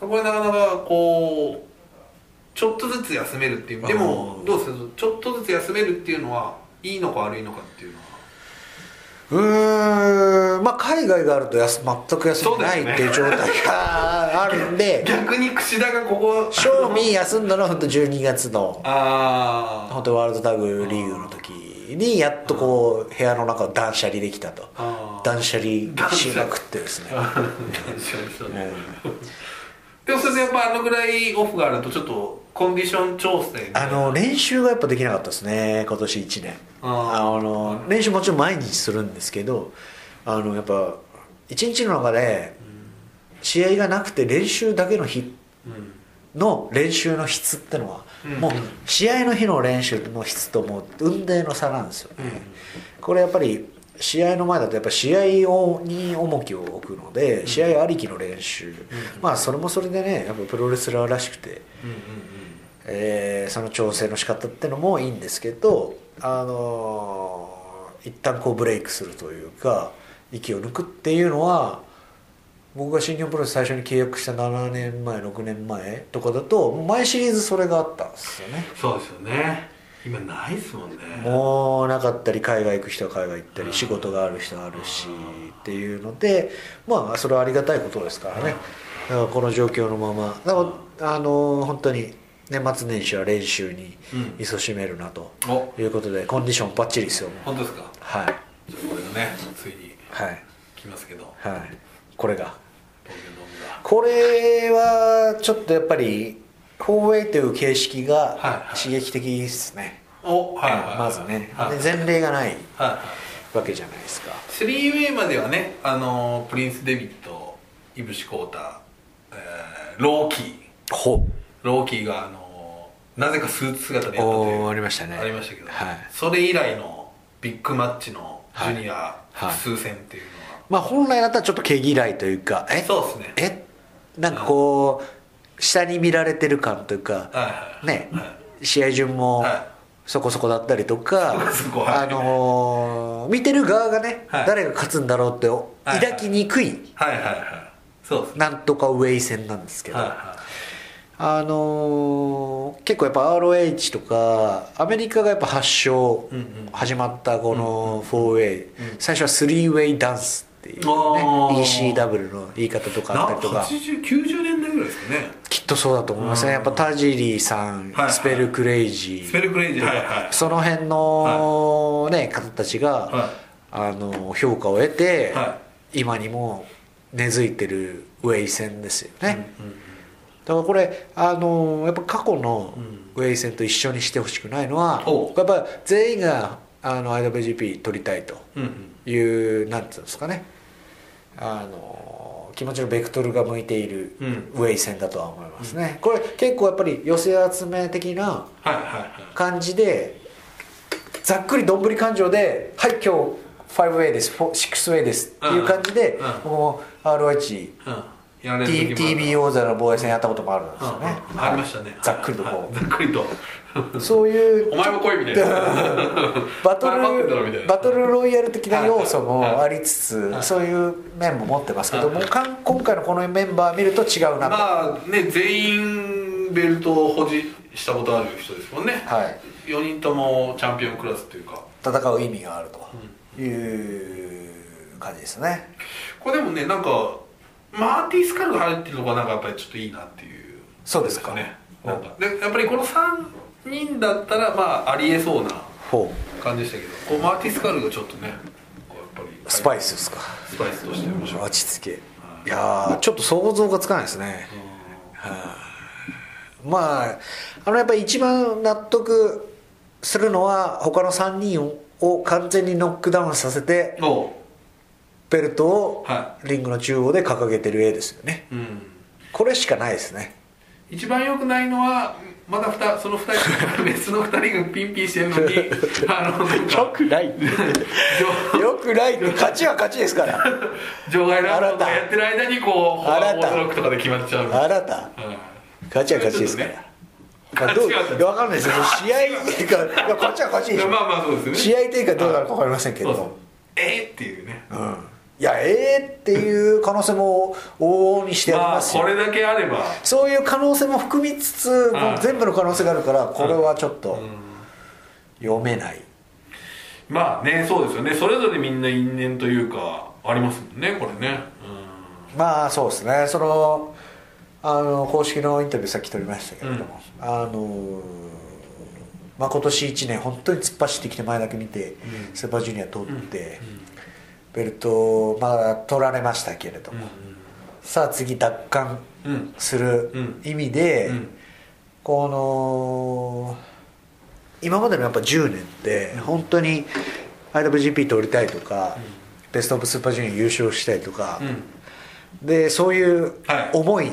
これなかなかこうちょっとずつ休めるっていうでもどうですかちょっとずつ休めるっていうのはいいのか悪いのかっていうのは？うーんまあ海外があるとやす全く休みないっていう状態があるんで逆に櫛田がここ正味休んだのは本当12月のあ本当ワールドタグリーグの時にやっとこう部屋の中を断捨離できたと。断捨離しまくってですね、<laughs> あそうねでもそれでやっぱあのぐらいオフがあるとちょっとコンディション調整あの練習がやっぱできなかったですね今年1年。ああの練習もちろん毎日するんですけどあのやっぱ一日の中で試合がなくて練習だけの日うんの練習の質ってのは、うん。もう試合の日の練習の質ともう運命の差なんですよね、これやっぱり試合の前だとやっぱ試合をに重きを置くので、試合ありきの練習、まあそれもそれでねやっぱプロレスラーらしくて、えーその調整の仕方ってのもいいんですけどあのー一旦こうブレイクするというか息を抜くっていうのは僕が新日本プロレス最初に契約した7年前6年前とかだと毎シリーズそれがあったんですよね。そうですよね今ないっすもんね。もうなかったり海外行く人は海外行ったうん。り仕事がある人はあるしっていうのでまあそれはありがたいことですからね。だからこの状況のまま。だからあの本当に年末年始は練習にうん。勤しめるなとお。いうことでコンディションバッチリですよ本当ですか？はい。じゃあこれがねついにはい。来ますけど。はい。これが。これはちょっとやっぱり 4way という形式が刺激的ですね、おはいはい。はいまずね、はいで前例がないわけじゃないですか。スリーウェイまではねあのプリンス・デビットイブシ・コータ、えーローキー。ほローキーがあのなぜかスーツ姿でやったというおーありましたね。ありましたけど、はい。それ以来のビッグマッチのジュニアはい。複数戦っていうのは、まあ本来だったらちょっと毛嫌いというかえ？そうですね。え？なんかこう下に見られてる感というかねは試合順もはそこそこだったりとかあのー見てる側がねはい。誰が勝つんだろうってはい抱きにくいなんとかウェイ戦なんですけど。あのー結構やっぱ ROH とかアメリカがやっぱ発祥うんうん。始まったこの 4way、うん。最初は 3way ダンスっていうね ECW の言い方といかあったりとか。8090年代ぐらいですかね。きっとそうだと思いますね。うん。やっぱ田尻さん、はいはい。スペルクレイジー。スペルクレイジーはいはい。その辺の、ね方たちが、はあの評価を得て、は今にも根付いてる way 戦ですよね、うんうんだからこれあのやっぱ過去のうん。 way 戦と一緒にしてほしくないのは、おやっぱ全員があの IWGP 取りたいとうんうん。いうなんていうんですかねあの気持ちのベクトルが向いているうん。ウェイ戦だとは思いますね、これ結構やっぱり寄せ集め的な感じでざっくりどんぶり感情で「はい今日 5way です 6way です」っていう感じでうん。うん僕も ROH うんやれる時もある。T- TB 王座の防衛戦やったこともあるんですよね。うんうん。ありましたね。ざっくりとこう。はい。ざっくりと。そういうお前も来いみたいな。バトルバトルロイヤル的な要素もありつつはい。そういう面も持ってますけどはい。もうかん今回のこのメンバー見ると違うなとまあね全員ベルトを保持したことある人ですもんね。はい。4人ともチャンピオンクラスというか。戦う意味があるという感じですね。これでもねなんかマーティー・スカルが入ってるのがなんかやっぱりちょっといいなっていう。そうですか。ね。なんか。でやっぱりこの3人だったらまあありえそうなほ感じでしたけどこうマーティー・スカルがちょっとねこうやっぱりうスパイスですか。スパイスとして面白い。落ち着けい。やーちょっと想像がつかないですね。まああのやっぱり一番納得するのは他の3人を完全にノックダウンさせてベルトをはリングの中央で掲げてる絵ですよね。うん。これしかないですね。一番良くないのはまだふたその2人別の2人がピンピンしてるのに <laughs> あのなんかくない。<laughs> よくない。って勝ちは勝ちですから。場外ラウンドがやってる間にこうフォアあなた。とかで決まっちゃう。うんあなた。勝ちは勝ちですから、まあ、どう勝ちはいやわかんないですよ。試合っていうかいや勝ちは勝ちでしょ。まあまあそうですよね。試合っていうかどうなるか分かりませんけど。えーっていうね。うんいやええっていう可能性も往々にしてありまあますよ、これだけあれば。そういう可能性も含みつつもう全部の可能性があるからこれはちょっとうん。読めない。まあねそうですよね。それぞれみんな因縁というかありますもんねこれね。まあそうですね。そのあの公式のインタビューさっき取りましたけれども、あのまあ、今年1年本当に突っ走ってきて前だけ見て、うん。スーパージュニア取って、うんベルトをまだ取られましたけれども、さあ次奪還うん。うんするうん。意味で、うん。この今までのやっぱ10年って本当に IWGP 取りたいとか、ベスト・オブ・スーパージュニア優勝したりとか、うん。でそういうはい。思い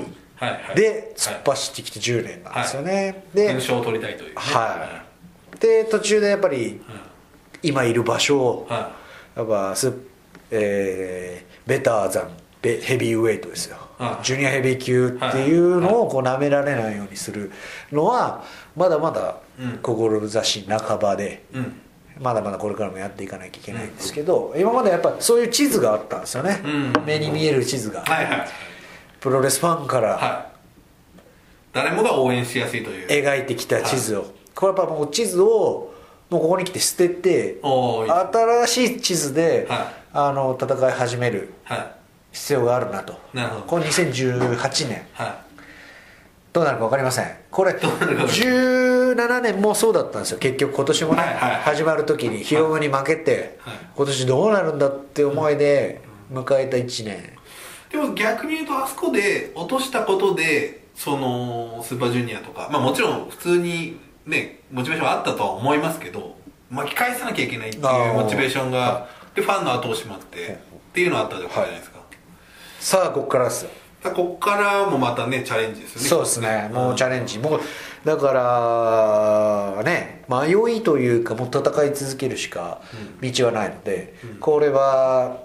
で突っ走ってきて10年なんですよね、で優勝を取りたいというね。はい。で途中でやっぱり今いる場所をはやっぱス、えーベターザンベヘビーウェイトですよ、はいジュニアヘビー級っていうのをこう舐められないようにするのはまだまだうん。志半ばで、いうん。まだまだこれからもやっていかなきゃいけないんですけど、今までやっぱそういう地図があったんですよね、うん。目に見える地図が、はいはい。プロレスファンからはい。誰もが応援しやすいという。描いてきた地図を、これやっぱもう地図をもうここに来て捨てて新しい地図で、はいあの戦い始めるは必要があるなと。なるほど。この2018年。い。はどうなるか分かりません。これうなるか分かりませ17年もそうだったんですよ。結局今年もね、はいはい。始まる時にヒロムに負けて、はい。今年どうなるんだって思いで迎えた1年、いでも逆に言うとあそこで落としたことでそのスーパージュニアとかまあもちろん普通にねモチベーションはあったとは思いますけど巻き返さなきゃいけないっていうモチベーションがでファンの後押しもあってっていうのはあったじゃないですか、さあここからですよ。こっからもまたねチャレンジですよね。そうですね。もうチャレンジ。もうだからね迷いというかもう戦い続けるしか道はないので、これは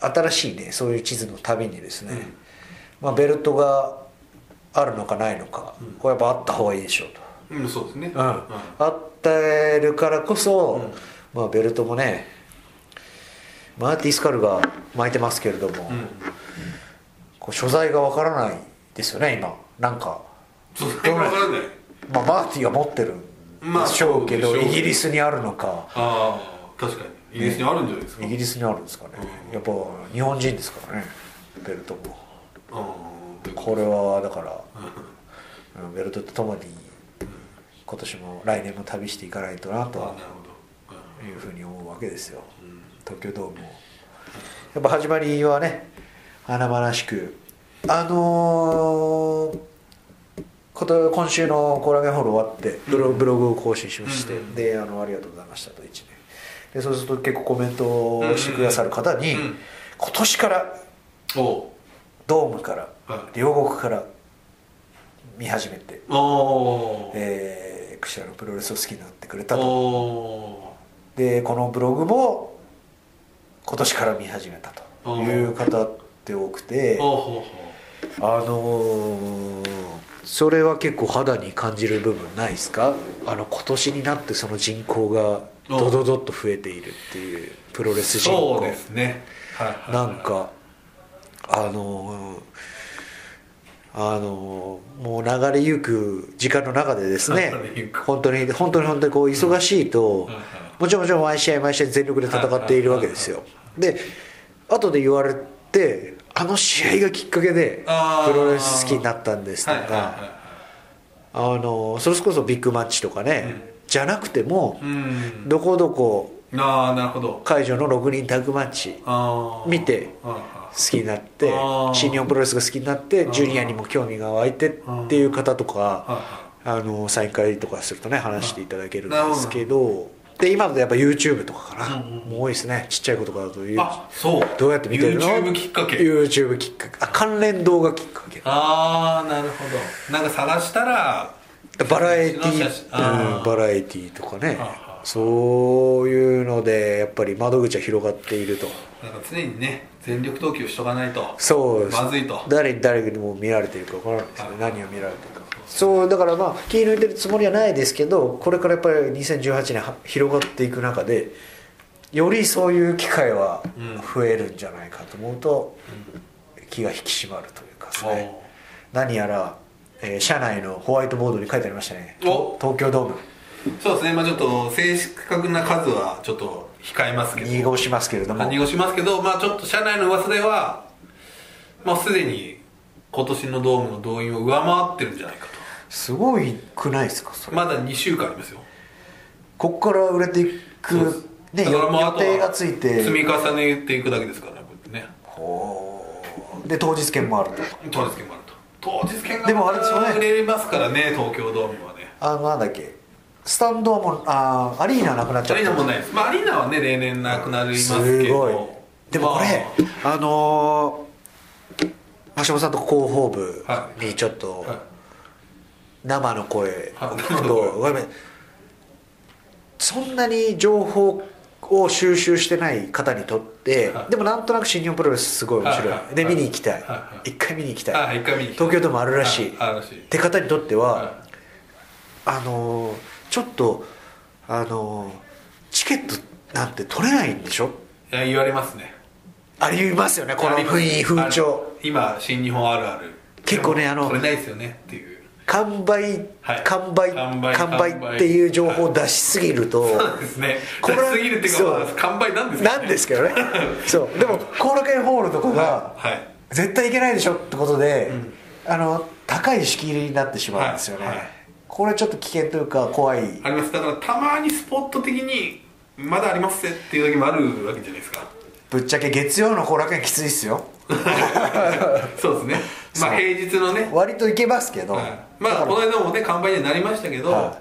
新しいねそういう地図の旅にですね、まあ、ベルトがあるのかないのか、これやっぱあった方がいいでしょうと。うんそうですね。うん、あってるからこそ、まあ、ベルトもねマーティ・スカルが巻いてますけれども、うん。こう所在がわからないですよね今。なんか、そうそれが分からない。まあ、マーティが持ってるんでしょうけど、まあイギリスにあるのか。ああ確かに。イギリスにあるんじゃないですか、イギリスにあるんですかね、やっぱ日本人ですからね。ベルトも。うんこれはだから、うん。ベルトとともに今年も来年も旅していかないとなというふうに思うわけですよ。うん東京ドームも。やっぱ始まりはね華々しく。あのー今週のコラゲンホール終わってブログを更新しまして、うん。であの「ありがとうございました」と1年。でそうすると結構コメントをしてくださる方に、うんうん今年からお。ドームから、はい。両国から見始めて、えー、串田のプロレスを好きになってくれたと。おでこのブログも今年から見始めたという方って多くてあのーそれは結構肌に感じる部分ないですか？あの今年になってその人口がドドドッと増えているっていうプロレうス人口。そうですね。はいなんかあのーあのーもう流れゆく時間の中でですね本当に本当に本当にこう忙しいともちろんもちろん毎試合毎試合全力で戦っているわけですよで後で言われてあの試合がきっかけでプロレス好きになったんですとはいはいはいかあのそれこそビッグマッチとかね。じゃなくてもうん。どこどこ。ああなるほど。会場の6人タッグマッチ。見て好きになって新日本プロレスが好きになってジュニアにも興味が湧いてっていう方とかはあのサイン会とかするとね話していただけるんですけどで今だとやっぱ YouTube とかかな、もう多いですね。ちっちゃい子とかだという。あそう。どうやって見てるの？YouTube きっかけ。YouTube きっかけ。あ関連動画きっかけ。ああなるほど。なんか探したらバラエティ写真あうんバラエティとかね。あそういうのでやっぱり窓口は広がっていると。なんか常にね全力投球しとかないと。そうです。まずいと。誰に誰にも見られてるか分からないですよね。はい。何を見られてるかそうだからまあ気抜いてるつもりはないですけどこれからやっぱり2018年は広がっていく中でよりそういう機会は増えるんじゃないかと思うと気が引き締まるというかですね。何やら、えー社内のホワイトボードに書いてありましたね。お。東京ドーム。そうですね。まあちょっと正確な数はちょっと控えますけど。濁しますけれども。まあ濁しますけどまあちょっと社内の噂ではまあすでに今年のドームの動員を上回ってるんじゃないかとすごいくないですかそれ。まだ2週間ありますよ。ここから売れていくね予定がついて。積み重ねていくだけですからねこうやってね。ほう。で当日券もあると。当日券もあると。当日券がでもあれですよね。売れますからね東京ドームはね。あのなんだっけ。スタンドはもうあーアリーナなくなっちゃった。アリーナもないです。まあアリーナはね例年なくなりますすけど。ごい。でもこれあ。のー橋本さんと広報部はにちょっとはい生の声。をはい聞くとごめん。そんなに情報を収集してない方にとって、はい。でもなんとなく新日本プロレスすごい面白い、はい。はいで見に行きたい、一回見に行きたい、あ一回見に行きたい。東京ドームあるらしい、って方にとっては、はあのーちょっとあのーチケットなんて取れないんでしょ？いや言われますね。ありますよねこの雰囲気風あ潮の今新日本あるある。結構ねでもあの取れないですよねっていう完売、はい。完売完売っていう情報を出しすぎると、そうですね。これ出しすぎるっていうか完売なんですけどね。なんですけどね。<laughs> そう。でも後楽園ホールとかがはい。はい。絶対いけないでしょってことで、あの高い敷居になってしまうんですよね、はい。はい。これちょっと危険というか怖い。あります。だからたまにスポット的にまだありますぜっていう時もあるわけじゃないですか。ぶっちゃけ月曜の後楽園きついっすよ。<laughs> そうですね。まあ平日のね、割といけますけど、はいまあこの間もね完売にはなりましたけど、は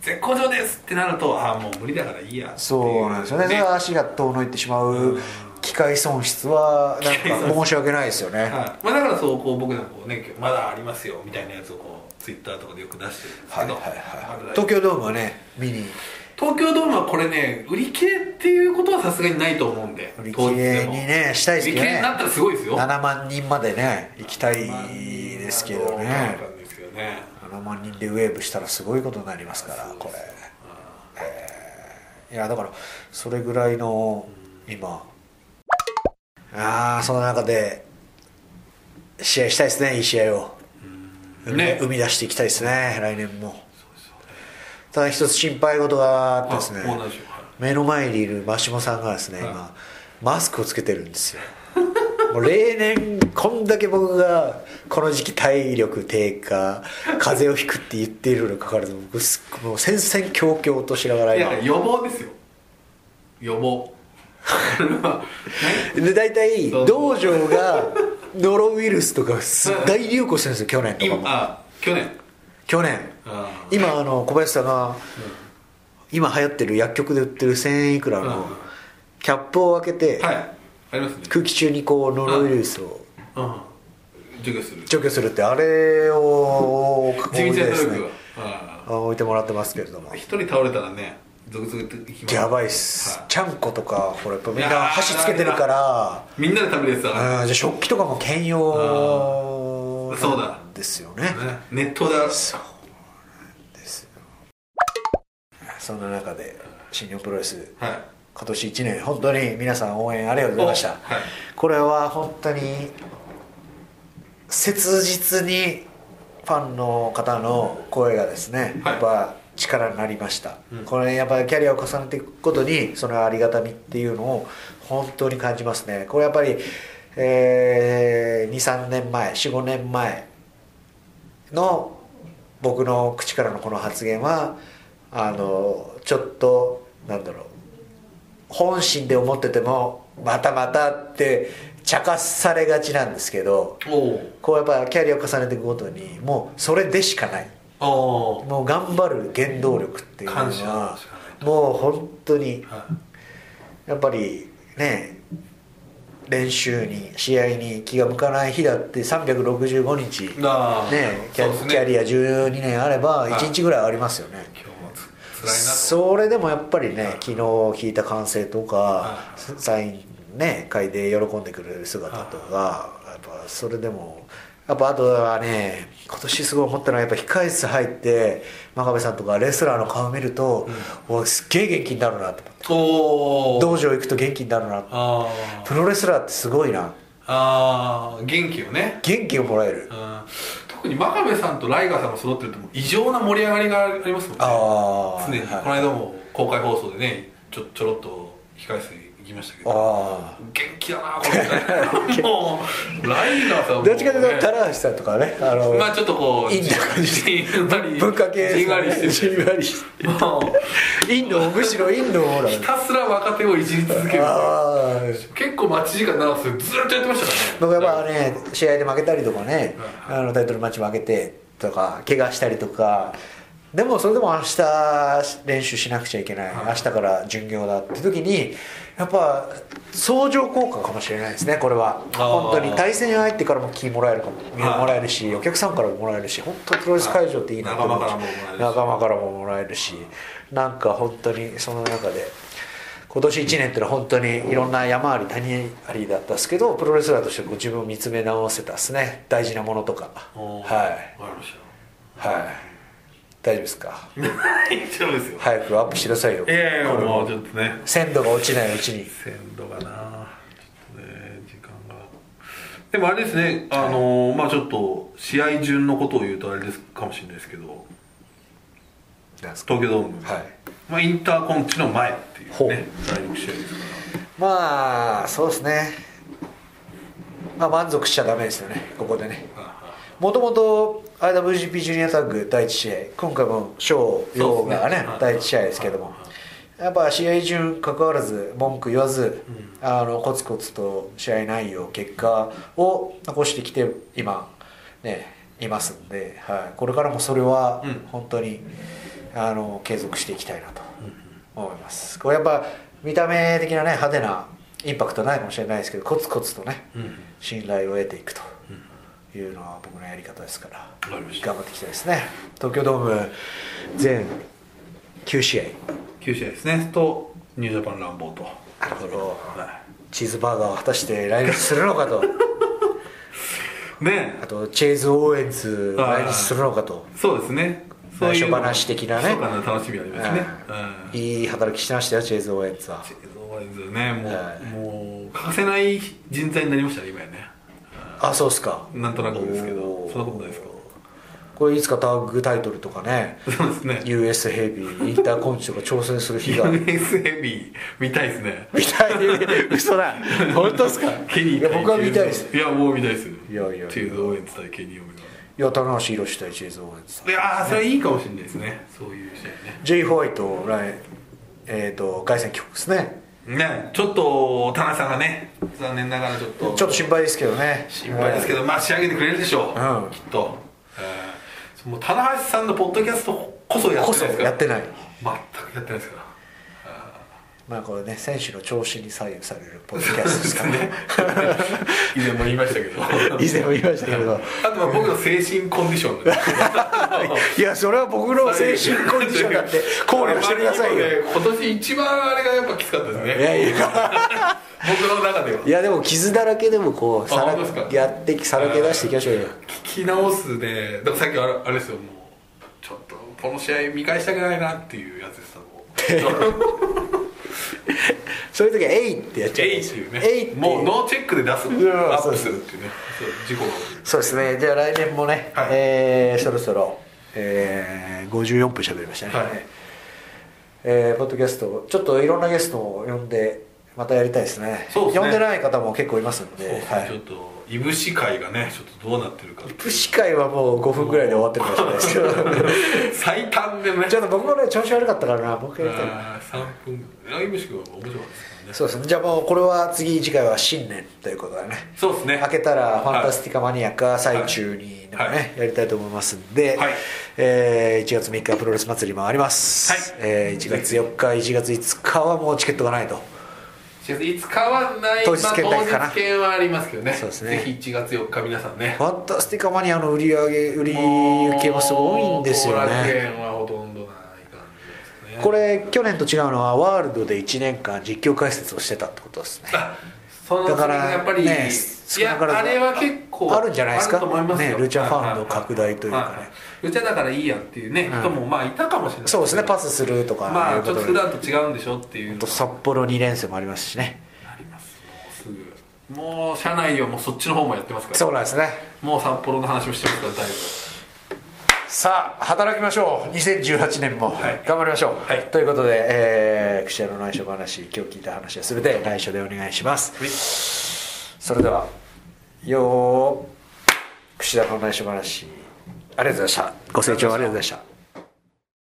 絶好調ですってなるとああもう無理だからいいやそうなんですよね。それは足が遠のいてしまう機械損失はなんか申し訳ないですよね、はい。まあ、だからそうこう僕なんかこうねまだありますよみたいなやつをこうツイッターとかでよく出してるんですけど、まだ東京ドームはね見に。東京ドームはこれね売り切れっていうことはさすがにないと思うんで売り切れにねしたいです売けどね。り切れになったらすごいですよ。7万人までね行きたいですけどねね。7万人でウェーブしたらすごいことになりますからこれ、えー。いやだからそれぐらいの今。ああその中で試合したいですねいい試合を、ね。生み出していきたいですね来年も。ただ一つ心配事があってですね目の前にいる真下さんがですね、はい。今マスクをつけてるんですよもう例年こんだけ僕がこの時期体力低下風邪をひくって言っているのにかかわらず僕もう戦々恐々としながら今。いや予防ですよ。予防。<laughs> で大体道場がノロウイルスとかす大流行してるんですよ去年とかも。今あ去年？去年。あ今あの小林さんが今流行ってる薬局で売ってる1000円いくらうん。のキャップを開けてはいありますね。空気中にこうノロウイルスをうん。除去する。除去するってあれを地道な努力は。あ置いてもらってますけれども。あ一人倒れたらね続々といきますやばいっす、はい。ちゃんことかほらやっぱみんな箸つけてるから。みんなで食べるやつだじゃあ食器とかも兼用そうだ。ですよね。ね。ネットでそうなんですよ。そんな中で新日本プロレスはい今年1年本当に皆さん応援ありがとうございました、おはい。これは本当に切実にファンの方の声がですね、はい。やっぱ力になりました、うん。これやっぱりキャリアを重ねていくことにそのありがたみっていうのを本当に感じますね。これやっぱり、えー、23年前45年前の僕の口からのこの発言はあのちょっとなんだろう本心で思っててもまたまたって茶化されがちなんですけどこうやっぱキャリアを重ねていくごとにもうそれでしかない。もう頑張る原動力っていうのはもう本当にはやっぱりね練習に試合に気が向かない日だって365日ねキャリア12年あればはい。1日ぐらいありますよねそれでもやっぱりね昨日聞いた歓声とかはい。サインね会で喜んでくれる姿とかやっぱそれでもやっぱあとはね今年すごい思ったのはやっぱ控室入って真壁さんとかレスラーの顔見ると、おいすっげえ元気になるなと思って。道場行くと元気になるなあプロレスラーってすごいな。あああ元気をね。元気をもらえる。うん特に真壁さんとライガーさんが揃ってると異常な盛り上がりがありますもんね。常に、はいこの間も公開放送でねちょちょろっと控室に行きましたけどあ元気だなこの人。<laughs> もうライガーさんも、あどっちかというと棚橋さんとかねあの、まあちょっとこうインな感じ。じんわり文化系。じんわりして。じるんわりしてインドむしろインドほらひたすら若手をいじり続ける結構待ち時間長くてずっとやってましたからね。僕やっぱね試合で負けたりとかねあのタイトルマッチ負けてとか怪我したりとかでもそれでも明日練習しなくちゃいけない、はい。明日から巡業だって時にやっぱ相乗効果かもしれないですねこれは。本当に。対戦相手からも気もらえるかも。はい。もらえるしお客さんからももらえるし本当にプロレス会場っていいなと思仲間からももらえるし。仲間からももらえるしなんか本当にその中で今年1年っていうのは本当にいろんな山あり谷ありだったんですけどプロレスラーとして自分を見つめ直せたですね。大事なものとか。はい。はい大丈夫ですか？<laughs> 大丈夫ですよ。早くアップしてくださいよ。いやいやもうちょっとね。鮮度が落ちないうちに。鮮度がな。ちょっとね時間が。でもあれですねあのーまあちょっと試合順のことを言うとあれですかもしれないですけど。東京ドーム、はい。まあ、インターコンチの前っていうね第6試合ですかまあそうですね。まあ満足しちゃダメですよねここでね。らもともと IWGP ジュニアタッグ第1試合今回も翔陽がねね。第1試合ですけども。やっぱ試合順関わらず文句言わず、あのコツコツと試合内容結果を残してきて今ねいますんで、はい、これからもそれはうん。本当に、あの継続していきたいなと思います。これやっぱ見た目的なね派手なインパクトないかもしれないですけどコツコツとねうん。信頼を得ていくというのは僕のやり方ですから頑張っていきたいですね。東京ドーム全9試合。9試合ですね。とニュージャパンランボーと。なるほど。はチーズバーガーを果たして来日するのかと。い <laughs> ね。あとチェーズ・オーエンズ来日するのかと。そうですね。内緒話的なね。そうかな楽しみありますね。うん。いい働きしてましたよチェーズ・オーエンズは。チェーズオーエンズねもう,、はい。もう欠かせない人材になりましたね今やねあそうっすか。なんとなくですけどそんなことないですか？これいつかタッグタイトルとかねそうですね。US ヘビーインターコンチとか挑戦する日が。US ヘビー見たいですね。見たい。嘘だ。本当ですか？ケニーいや僕は見たいです。いやもう見たいですいやいやいや。チーズオーエンズ対ケニーオメい。や棚橋宏対チェーズ・オーエンズガいやーそれいいかもしれないですね。そういう試合ね。J. ホワイト来えー、と凱旋帰国ですねねちょっと田中さんがね残念ながらちょっと。ちょっと心配ですけどね。心配ですけど、まあ仕上げてくれるでしょう、うん。きっと、えーもう棚橋さんのポッドキャストこそやってないですか？らやってない。全くやってないですからまあこれね選手の調子に左右されるポッドキャストですからね。<laughs> 以前も言いましたけど。以前も言いましたけど。あとは僕の精神コンディション <laughs> いやそれは僕の精神コンディションだって <laughs> 考慮してくださいよ。今年一番あれがやっぱきつかったですね。いやいや。僕の中では。いやでも傷だらけでもこうさらやってさらけ出していきましょうよ。聞き直すでだからさっきあれあれですよもう。ちょっとこの試合見返したくないなっていうやつですそういう時は「えい!」ってやっちゃう。えいっていうね。もうノーチェックで出す。アんップするっていうね。そう事故がそうですね。じゃあ来年もね、はい。えーそろそろ、えー、54分喋りましたね、はい。えーポッドキャストちょっといろんなゲストを呼んでまたやりたいですね。そうですね。呼んでない方も結構いますんで。ちょっといぶし会がねちょっとどうなってるかプシ会はもう5分ぐらいで終わってるかもしれな。いですけど最短でね。ちょっと僕もね調子悪かったからな。僕やりたいな。あー3分は面白かったですそうですね。じゃあもうこれは次次回は新年ということでね。そうですね。開けたらファンタスティカマニアか最中にでもね、はい。やりたいと思いますんで、はい。えー1月3日プロレス祭りもあります、はい。えー1月4日1月5日はもうチケットがないと。4月5日はない。当日券だけかな。まあ当日券はありますけどね。そうですね。ぜひ1月4日皆さんね。ファンタスティカマニアの売り上げ売り受けもすごいんですよねね。これ去年と違うのはワールドで1年間実況解説をしてたってことですね。あそのだからやっぱり、ねいや少なからずあれは結構あるんじゃないですか？あると思いますよ。ねルチャファンの拡大というかね。はははルチャだからいいやっていうね、うん。人もまあいたかもしれない。そうですねパスするとかまあちょっと普で段と違うんでしょっていう札幌2連戦もありますしね。ありますもうすぐ。もう社内はもうそっちの方もやってますから。そうなんですね。もう札幌の話もしてますからだいぶさあ働きましょう。2018年も、はい。頑張りましょう、はい。ということで、えー、串屋の内緒話今日聞いた話は全て内緒でお願いします。はい。それではよー串田の内緒話。ありがとうございました。ご清聴ありがとうございました